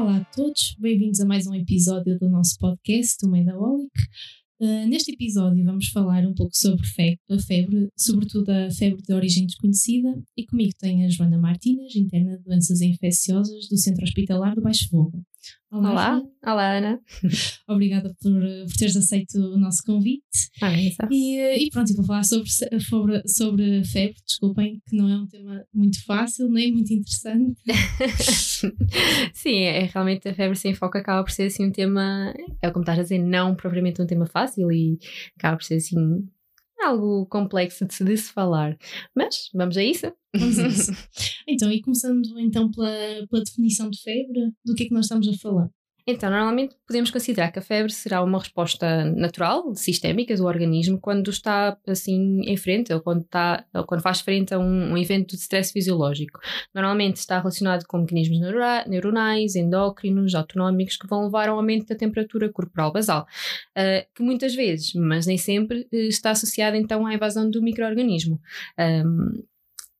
Olá a todos, bem-vindos a mais um episódio do nosso podcast, o Medaholic. Uh, neste episódio vamos falar um pouco sobre fe a febre, sobretudo a febre de origem desconhecida, e comigo tem a Joana Martínez, interna de doenças infecciosas do Centro Hospitalar do Baixo Fogo. Olá, Olá, Olá Ana. Obrigada por, por teres aceito o nosso convite. Ah, é. E, e pronto, vou falar sobre, sobre, sobre febre, desculpem, que não é um tema muito fácil, nem muito interessante. Sim, é, realmente a febre sem foco acaba por ser assim um tema, é como estás a dizer, não propriamente um tema fácil e acaba por ser assim algo complexo de se, de se falar. Mas vamos a isso? Vamos a isso. então, e começando então pela, pela definição de febre, do que é que nós estamos a falar? Então, normalmente podemos considerar que a febre será uma resposta natural, sistémica do organismo quando está assim em frente ou quando, está, ou quando faz frente a um, um evento de stress fisiológico. Normalmente está relacionado com mecanismos neuronais, endócrinos, autonómicos que vão levar ao aumento da temperatura corporal basal, uh, que muitas vezes, mas nem sempre, uh, está associada então à invasão do microorganismo. Um,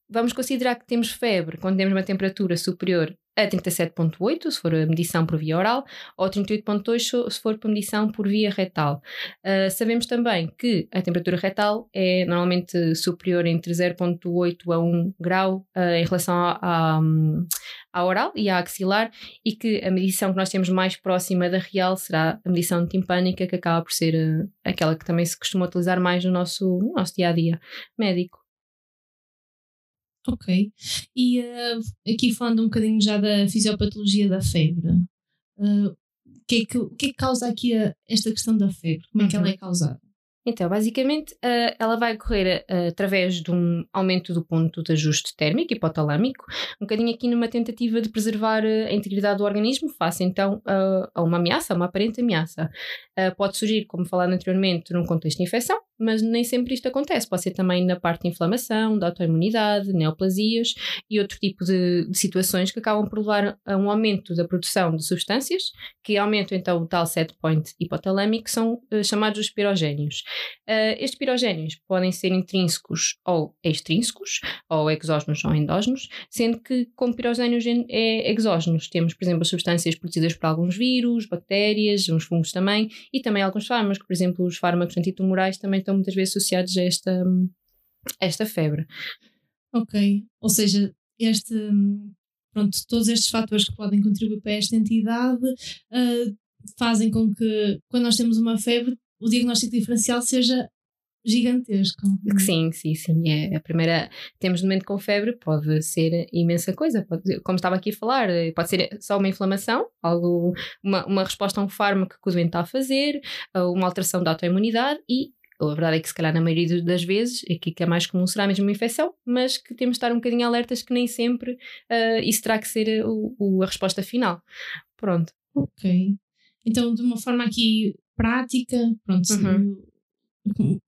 vamos considerar que temos febre quando temos uma temperatura superior a 37.8 se for a medição por via oral ou 38.2 se for por medição por via retal. Uh, sabemos também que a temperatura retal é normalmente superior entre 0.8 a 1 grau uh, em relação à, à, oral e à axilar e que a medição que nós temos mais próxima da real será a medição timpânica que acaba por ser uh, aquela que também se costuma utilizar mais no nosso, no nosso dia a dia médico. Ok. E uh, aqui falando um bocadinho já da fisiopatologia da febre, uh, o, que é que, o que é que causa aqui a, esta questão da febre? Como é que uhum. ela é causada? Então, basicamente, uh, ela vai ocorrer uh, através de um aumento do ponto de ajuste térmico hipotalâmico, um bocadinho aqui numa tentativa de preservar uh, a integridade do organismo face então a uma ameaça, a uma aparente ameaça. pode surgir, como falado anteriormente, num contexto de infecção, mas nem sempre isto acontece. Pode ser também na parte de inflamação, da autoimunidade, neoplasias e outro tipo de, de, situações que acabam por levar a um aumento da produção de substâncias, que aumentam então o tal set point hipotalâmico, que são uh, chamados os pirogénios. Uh, estes pirogénios podem ser intrínsecos ou extrínsecos, ou exógenos ou endógenos, sendo que como pirogénios é exógenos, temos, por exemplo, as substâncias produzidas por alguns vírus, bactérias, uns fungos também, e também alguns fármacos, por exemplo, os fármacos antitumorais também estão muitas vezes associados a esta, a esta febre. Ok, ou seja, este, pronto, todos estes fatores que podem contribuir para esta entidade uh, fazem com que, quando nós temos uma febre, o diagnóstico diferencial seja gigantesco. Sim, sim, sim. É a primeira. Temos no momento com febre, pode ser imensa coisa. Pode, como estava aqui a falar, pode ser só uma inflamação, algo, uma, uma resposta a um fármaco que o doente está a fazer, uma alteração da autoimunidade e a verdade é que, se calhar, na maioria das vezes, aqui que é mais comum será mesmo uma infecção, mas que temos de estar um bocadinho alertas que nem sempre uh, isso terá que ser o, o, a resposta final. Pronto. Ok. Então, de uma forma aqui prática, pronto, uhum.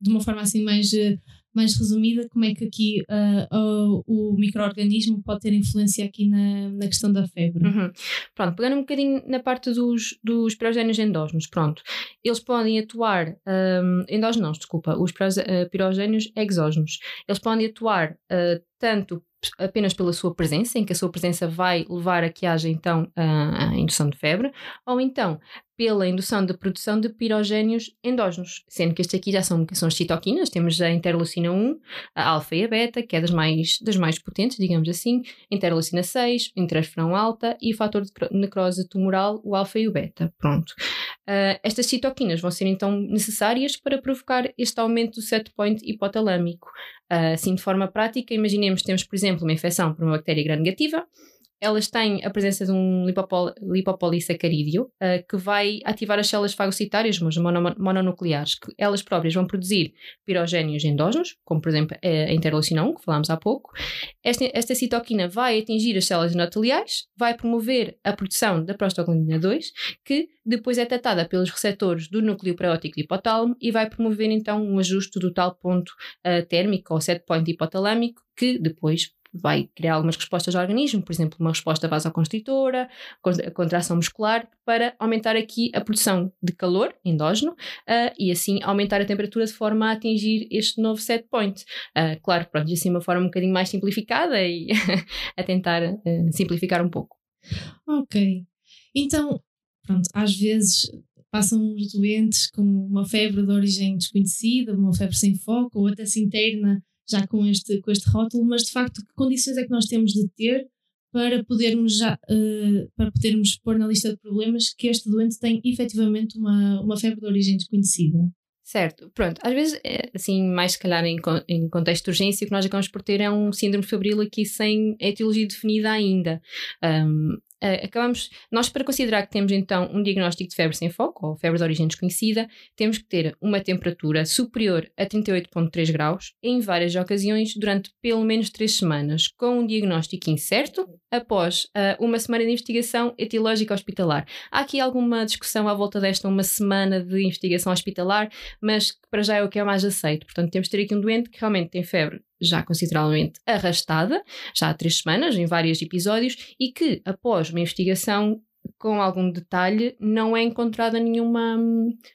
de uma forma assim mais mais resumida, como é que aqui uh, uh, o microorganismo pode ter influência aqui na, na questão da febre? Uhum. Pronto, pegando um bocadinho na parte dos, dos pirogénios endógenos, pronto, eles podem atuar, um, endógenos desculpa, os uh, pirogénios exógenos, eles podem atuar uh, tanto apenas pela sua presença, em que a sua presença vai levar a que haja então a indução de febre, ou então pela indução de produção de pirogénios endógenos, sendo que estes aqui já são, são as citoquinas, temos a interleucina 1, a alfa e a beta, que é das mais, das mais potentes, digamos assim, interleucina 6, interferão alta e o fator de necrose tumoral, o alfa e o beta. Pronto. Uh, estas citoquinas vão ser então necessárias para provocar este aumento do set point hipotalâmico. Uh, assim, de forma prática, imaginemos que temos, por exemplo, uma infecção por uma bactéria gram-negativa, elas têm a presença de um lipopol, lipopolissacarídeo uh, que vai ativar as células fagocitárias, mas mono, mononucleares, que elas próprias vão produzir pirogénios endógenos, como por exemplo a interleucina 1, que falámos há pouco. Esta, esta citoquina vai atingir as células endoteliais, vai promover a produção da prostaglandina 2, que depois é tratada pelos receptores do núcleo preótico hipotálamo e vai promover então um ajuste do tal ponto uh, térmico ou set point hipotalâmico, que depois vai criar algumas respostas ao organismo, por exemplo, uma resposta vasoconstritora, contração muscular, para aumentar aqui a produção de calor endógeno uh, e assim aumentar a temperatura de forma a atingir este novo set point. Uh, claro, pronto, assim uma forma um bocadinho mais simplificada e a tentar uh, simplificar um pouco. Ok. Então, pronto, às vezes passam os doentes com uma febre de origem desconhecida, uma febre sem foco, ou até se interna já com este, com este rótulo, mas de facto, que condições é que nós temos de ter para podermos, já, uh, para podermos pôr na lista de problemas que este doente tem efetivamente uma, uma febre de origem desconhecida? Certo, pronto. Às vezes, é, assim, mais se calhar em, em contexto de urgência, o que nós acabamos por ter é um síndrome febril aqui sem etiologia definida ainda. Um, uh, acabamos, nós para considerar que temos então um diagnóstico de febre sem foco, ou febre de origem desconhecida, temos que ter uma temperatura superior a 38,3 graus em várias ocasiões durante pelo menos 3 semanas, com um diagnóstico incerto após uh, uma semana de investigação etiológica hospitalar. Há aqui alguma discussão à volta desta uma semana de investigação hospitalar, mas para já é o que é mais aceito. Portanto, temos de ter aqui um doente que realmente tem febre já consideravelmente arrastada, já há três semanas, em vários episódios, e que após uma investigação com algum detalhe não é encontrada nenhuma,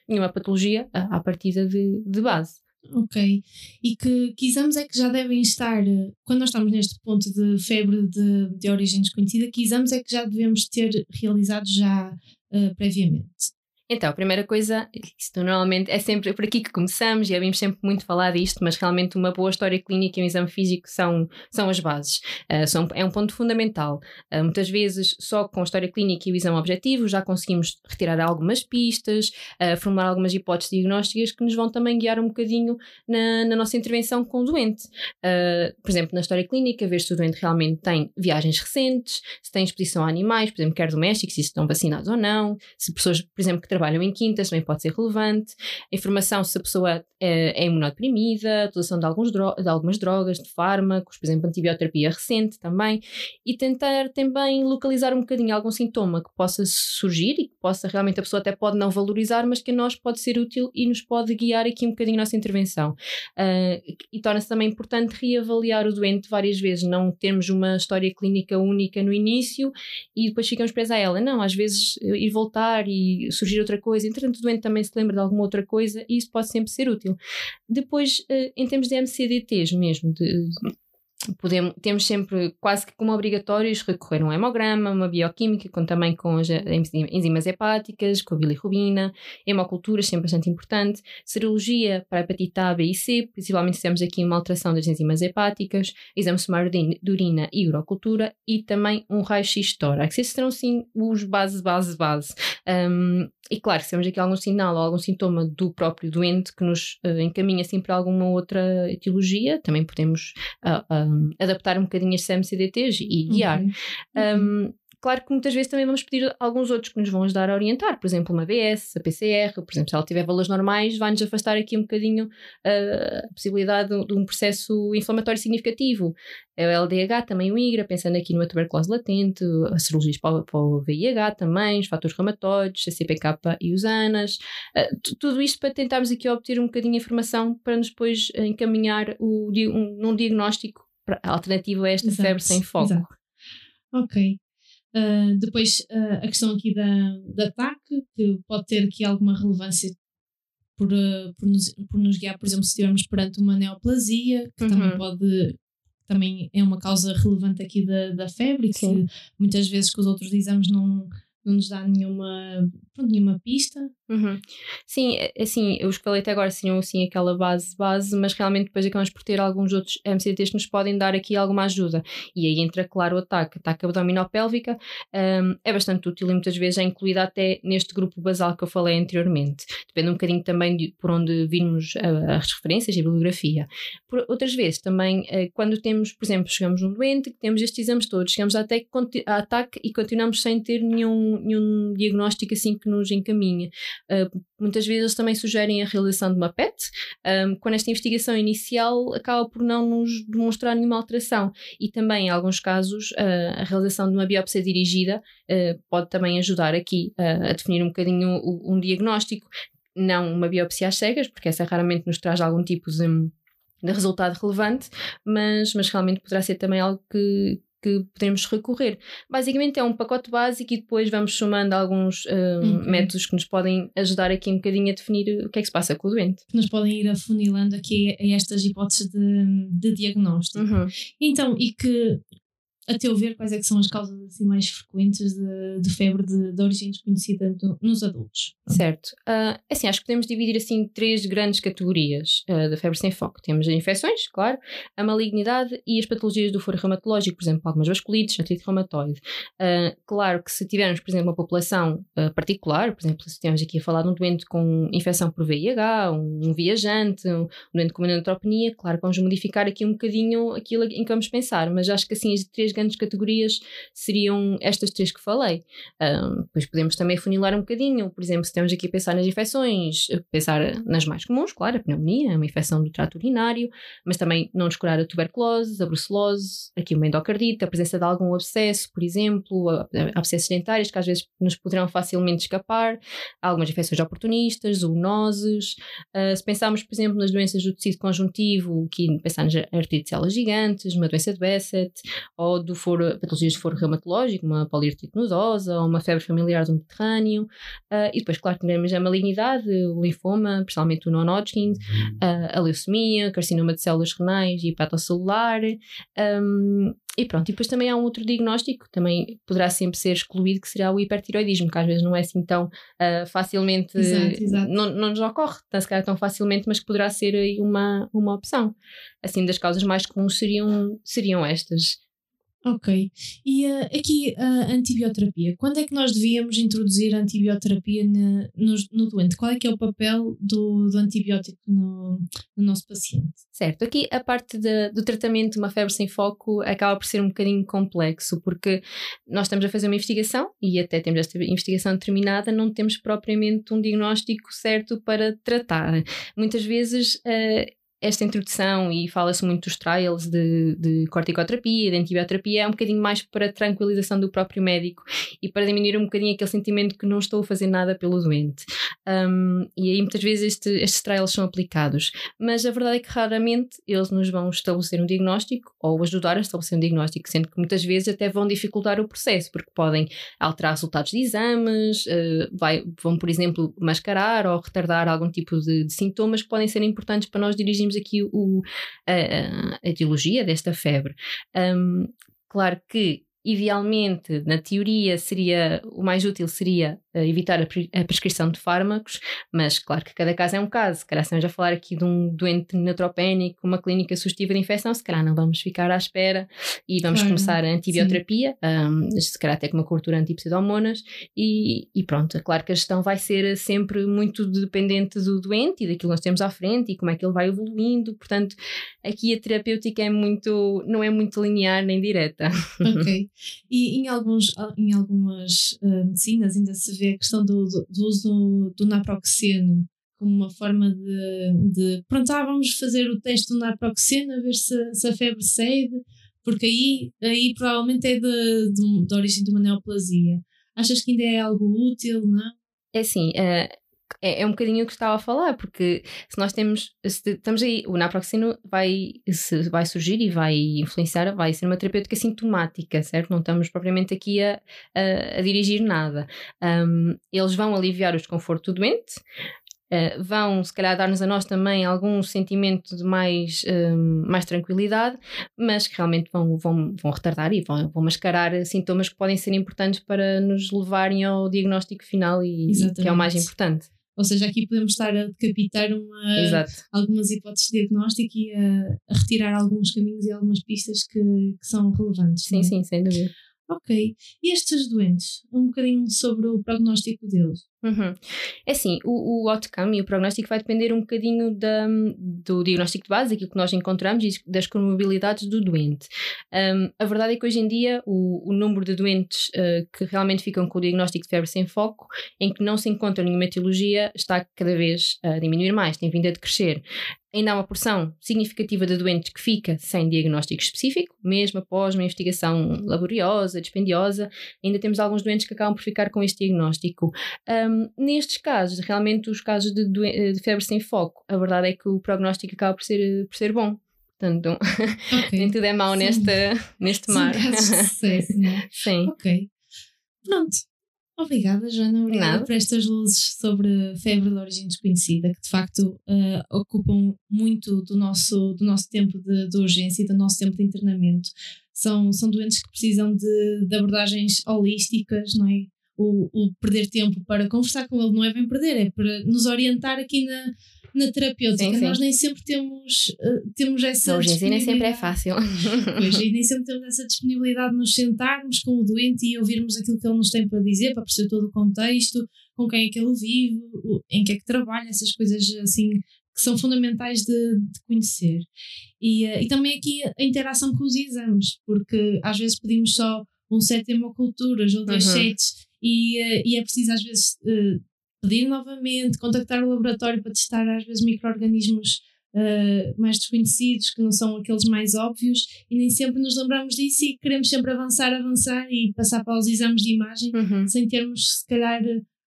nenhuma patologia à partida de, de base. Ok. E que, que exames é que já devem estar, quando nós estamos neste ponto de febre de, de origem desconhecida, que exames é que já devemos ter realizados já uh, previamente? Então, a primeira coisa, isto normalmente é sempre por aqui que começamos e ouvimos sempre muito falar disto, mas realmente uma boa história clínica e um exame físico são, são as bases. Uh, são, é um ponto fundamental. Uh, muitas vezes, só com a história clínica e o exame objetivo, já conseguimos retirar algumas pistas, uh, formular algumas hipóteses diagnósticas que nos vão também guiar um bocadinho na, na nossa intervenção com o doente. por exemplo, na história clínica, ver se o doente realmente tem viagens recentes, se tem exposição a animais, por exemplo, quer domésticos, se estão vacinados ou não, se pessoas, por exemplo, que trabalham em quintas também pode ser relevante. Informação se a pessoa é, é imunodeprimida, a utilização de, alguns de algumas drogas, de fármacos, por exemplo, antibioterapia recente também. E tentar também localizar um bocadinho algum sintoma que possa surgir e que possa realmente a pessoa até pode não valorizar, mas que a nós pode ser útil e nos pode guiar aqui um bocadinho a nossa intervenção. Uh, e torna-se também importante reavaliar o doente várias vezes, não termos uma história clínica única no início e depois ficamos presos a ela. Não, às vezes ir voltar e surgir outra coisa, entretanto doente também se lembra de alguma outra coisa e isso pode sempre ser útil. Depois, eh, em termos de MCDTs mesmo, de, podemos, temos sempre quase que como obrigatórios recorrer a um hemograma, uma bioquímica, com, também com as enzimas hepáticas, com a bilirrubina, hemocultura, sempre bastante importante, serologia para hepatite A, B e C, principalmente temos aqui uma alteração das enzimas hepáticas, exame de urina e urocultura e também um raio-x tórax. Esses serão sim os base, base, base. Um, e claro, se temos aqui algum sinal ou algum sintoma do próprio doente que nos uh, encaminha assim para alguma outra etiologia, também podemos uh, um, adaptar um bocadinho as CMCDTs e guiar. Uhum. Um, Claro que muitas vezes também vamos pedir alguns outros que nos vão ajudar a orientar, por exemplo, uma BS, a PCR, por exemplo, se ela tiver valores normais, vai-nos afastar aqui um bocadinho uh, a possibilidade de, de, um processo inflamatório significativo. É o LDH, também o IGRA, pensando aqui numa tuberculose latente, as cirurgias para, para o VIH também, os fatores reumatóidos, a CPK e os ANAS, uh, tudo isto para tentarmos aqui obter um bocadinho de informação para nos depois encaminhar o, um, num diagnóstico alternativo a esta exato, febre sem foco. Exato. Ok. Uh, depois uh, a questão aqui da, da ataque, que pode ter aqui alguma relevância por, uh, por, nos, por nos guiar, por exemplo, se estivermos perante uma neoplasia, que uhum. também pode também é uma causa relevante aqui da, da febre, que Sim. muitas vezes com os outros exames não, não nos dá nenhuma, pronto, nenhuma pista. Uhum. Sim, é, é assim, eu escalei até agora tinham assim aquela base base, mas realmente depois acabamos por ter alguns outros MCTs que nos podem dar aqui alguma ajuda. E aí entra, claro, o ataque, ataque abdominopélvica, um, é bastante útil e muitas vezes é incluída até neste grupo basal que eu falei anteriormente. Depende um bocadinho também de por onde virmos as referências e a bibliografia. Por outras vezes também, eh, quando temos, por exemplo, chegamos num doente, que temos estes exames todos, chegamos até a ataque e continuamos sem ter nenhum, nenhum diagnóstico assim que nos encaminha. Uh, muitas vezes eles também sugerem a realização de uma PET, um, quando esta investigação inicial acaba por não nos demonstrar nenhuma alteração. E também, em alguns casos, uh, a realização de uma biópsia dirigida uh, pode também ajudar aqui a definir um bocadinho um diagnóstico. Não uma biópsia às cegas, porque essa raramente nos traz algum tipo de de resultado relevante, mas, mas realmente poderá ser também algo que, que podemos recorrer. Basicamente é um pacote básico e depois vamos somando alguns uh, uhum. métodos que nos podem ajudar aqui um bocadinho a definir o que é que se passa com o doente. Que nos podem ir afunilando aqui a estas hipóteses de, de diagnóstico. Uhum. Então, e que a teu ver, quais é são as causas assim, mais frequentes de, de febre de, de origem desconhecida do, nos adultos? Certo. Uh, assim, acho que podemos dividir assim três grandes categorias uh, da febre sem foco. Temos as infecções, claro, a malignidade e as patologias do foro reumatológico, por exemplo, algumas vasculites, artrite reumatoide. Uh, claro que se tivermos, por exemplo, uma população particular, por exemplo, se estivermos aqui a falar de um doente com infecção por VIH, um, um viajante, um, um doente com uma neutropenia, claro que vamos modificar aqui um bocadinho aquilo em que vamos pensar, mas acho que assim as três grandes categorias seriam estas três que falei. Um, depois podemos também funilar um bocadinho, por exemplo, se temos aqui a pensar nas infecções, pensar nas mais comuns, claro, a pneumonia, uma infecção do trato urinário, mas também não descurar a tuberculose, a brucelose, aqui uma endocardite, a presença de algum abscesso, por exemplo, abscessos dentários que às vezes nos poderão facilmente escapar, algumas infecções oportunistas, zoonoses. Uh, se pensarmos, por exemplo, nas doenças do tecido conjuntivo, que pensamos em artrite de células gigantes, uma doença de Besset, ou do foro, patologias de foro reumatológico, uma poliartrite nodosa, ou uma febre familiar do Mediterrâneo. Uh, e depois, claro, temos a malignidade, o linfoma, principalmente o non-Hodgkin, uh, a leucemia, carcinoma de células renais e hepatocelular. Um, e pronto, e depois também há um outro diagnóstico, também poderá sempre ser excluído, que será o hipertiroidismo, que às vezes não é assim tão uh, facilmente, exato, exato. Não, não nos ocorre, tá, se calhar tão facilmente, mas que poderá ser aí uma, uma opção. Assim, das causas mais comuns seriam, seriam estas. Ok. E uh, aqui a uh, antibioterapia. Quando é que nós devíamos introduzir a antibioterapia no, no, no doente? Qual é que é o papel do, do antibiótico no, no, nosso paciente? Certo. Aqui a parte de, do tratamento de uma febre sem foco acaba por ser um bocadinho complexo, porque nós estamos a fazer uma investigação e até temos esta investigação determinada, não temos propriamente um diagnóstico certo para tratar. Muitas vezes uh, esta introdução e fala-se muito dos trials de, de corticoterapia, de antibioterapia, é um bocadinho mais para tranquilização do próprio médico e para diminuir um bocadinho aquele sentimento que não estou a fazer nada pelo doente. Um, e aí muitas vezes este, estes trials são aplicados, mas a verdade é que raramente eles nos vão estabelecer um diagnóstico ou ajudar a estabelecer um diagnóstico, sendo que muitas vezes até vão dificultar o processo, porque podem alterar resultados de exames, uh, vai, vão, por exemplo, mascarar ou retardar algum tipo de, de sintomas que podem ser importantes para nós dirigirmos aqui o, a, a etiologia desta febre. Um, claro que idealmente, na teoria, seria o mais útil seria evitar a, a, prescrição de fármacos, mas claro que cada caso é um caso. Se calhar estamos a falar aqui de um doente neutropénico, uma clínica sugestiva de infecção, se calhar não vamos ficar à espera e vamos claro. começar a antibioterapia, um, se calhar até com uma cobertura antipseudomonas e, e pronto. Claro que a gestão vai ser sempre muito dependente do doente e daquilo que nós temos à frente e como é que ele vai evoluindo. Portanto, aqui a terapêutica é muito, não é muito linear nem direta. Ok. E em, alguns, em algumas uh, medicinas ainda se vê a questão do, do, do uso do, naproxeno como uma forma de, de pronto, ah, vamos fazer o teste do naproxeno a ver se, se a febre cede, porque aí, aí provavelmente é de, de, de origem de uma neoplasia. Achas que ainda é algo útil, não? É assim, é, é um bocadinho o que estava a falar, porque se nós temos, se estamos aí, o naproxeno vai, se vai surgir e vai influenciar, vai ser uma terapêutica sintomática, certo? Não estamos propriamente aqui a, a, a dirigir nada. Um, eles vão aliviar o desconforto do doente, Uh, vão, se calhar, dar-nos a nós também algum sentimento de mais, mais tranquilidade, mas que realmente vão, vão, vão retardar e vão, vão mascarar sintomas que podem ser importantes para nos levarem ao diagnóstico final e, e que é o mais importante. Ou seja, aqui podemos estar a decapitar uma, algumas hipóteses de diagnóstico e a, a, retirar alguns caminhos e algumas pistas que, que são relevantes. Sim, é? sim, sem dúvida. Ok. E estes doentes? Um bocadinho sobre o prognóstico deles. Uhum. É assim, o, o outcome e o prognóstico vai depender um bocadinho da, do diagnóstico de base, aquilo que nós encontramos e das comorbilidades do doente. Um, a verdade é que hoje em dia o, o número de doentes uh, que realmente ficam com o diagnóstico de febre sem foco, em que não se encontra nenhuma etiologia, está cada vez a diminuir mais, tem vindo a decrescer. Ainda há uma porção significativa de doentes que fica sem diagnóstico específico, mesmo após uma investigação laboriosa, dispendiosa, ainda temos alguns doentes que acabam por ficar com este diagnóstico. Um, um, nestes casos, realmente os casos de, de, febre sem foco, a verdade é que o prognóstico acaba por ser, por ser bom. Portanto, okay. nem tudo é mau neste, neste mar. Sim, casos de sucesso, não é? Sim. Ok. Pronto. Obrigada, Joana. Obrigada Nada. por estas luzes sobre febre de origem desconhecida, que de facto uh, ocupam muito do nosso, do nosso tempo de, de, urgência e do nosso tempo de internamento. São, são doentes que precisam de, de abordagens holísticas, não é? O, o, perder tempo para conversar com ele não é bem perder, é para nos orientar aqui na, na terapêutica. Sim, sim. Nós nem sempre temos, uh, temos essa. Hoje em nem sempre é fácil. Pois, e nem sempre temos essa disponibilidade de nos sentarmos com o doente e ouvirmos aquilo que ele nos tem para dizer, para perceber todo o contexto, com quem é que ele vive, em que é que trabalha, essas coisas assim que são fundamentais de, de conhecer. E, uh, e também aqui a interação com os exames, porque às vezes pedimos só um set de hemoculturas ou dois uhum. sets e, uh, e é preciso às vezes uh, pedir novamente, contactar o laboratório para testar às vezes micro-organismos uh, mais desconhecidos, que não são aqueles mais óbvios, e nem sempre nos lembramos disso e queremos sempre avançar, avançar e passar para os exames de imagem uhum. sem termos, se calhar,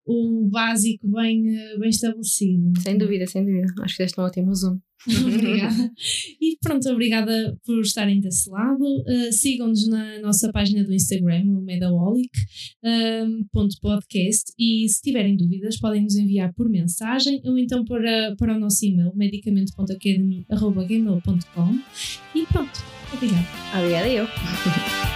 o básico bem, eh, bem estabelecido. Sem dúvida, sem dúvida. Acho que deste um ótimo zoom. obrigada. E pronto, obrigada por estarem desse lado. Uh, Sigam-nos na nossa página do Instagram, o Medaholic, um, podcast, e se tiverem dúvidas podem nos enviar por mensagem ou então para, para o nosso e-mail medicamento.academy.gmail.com e pronto, obrigada. Obrigada eu.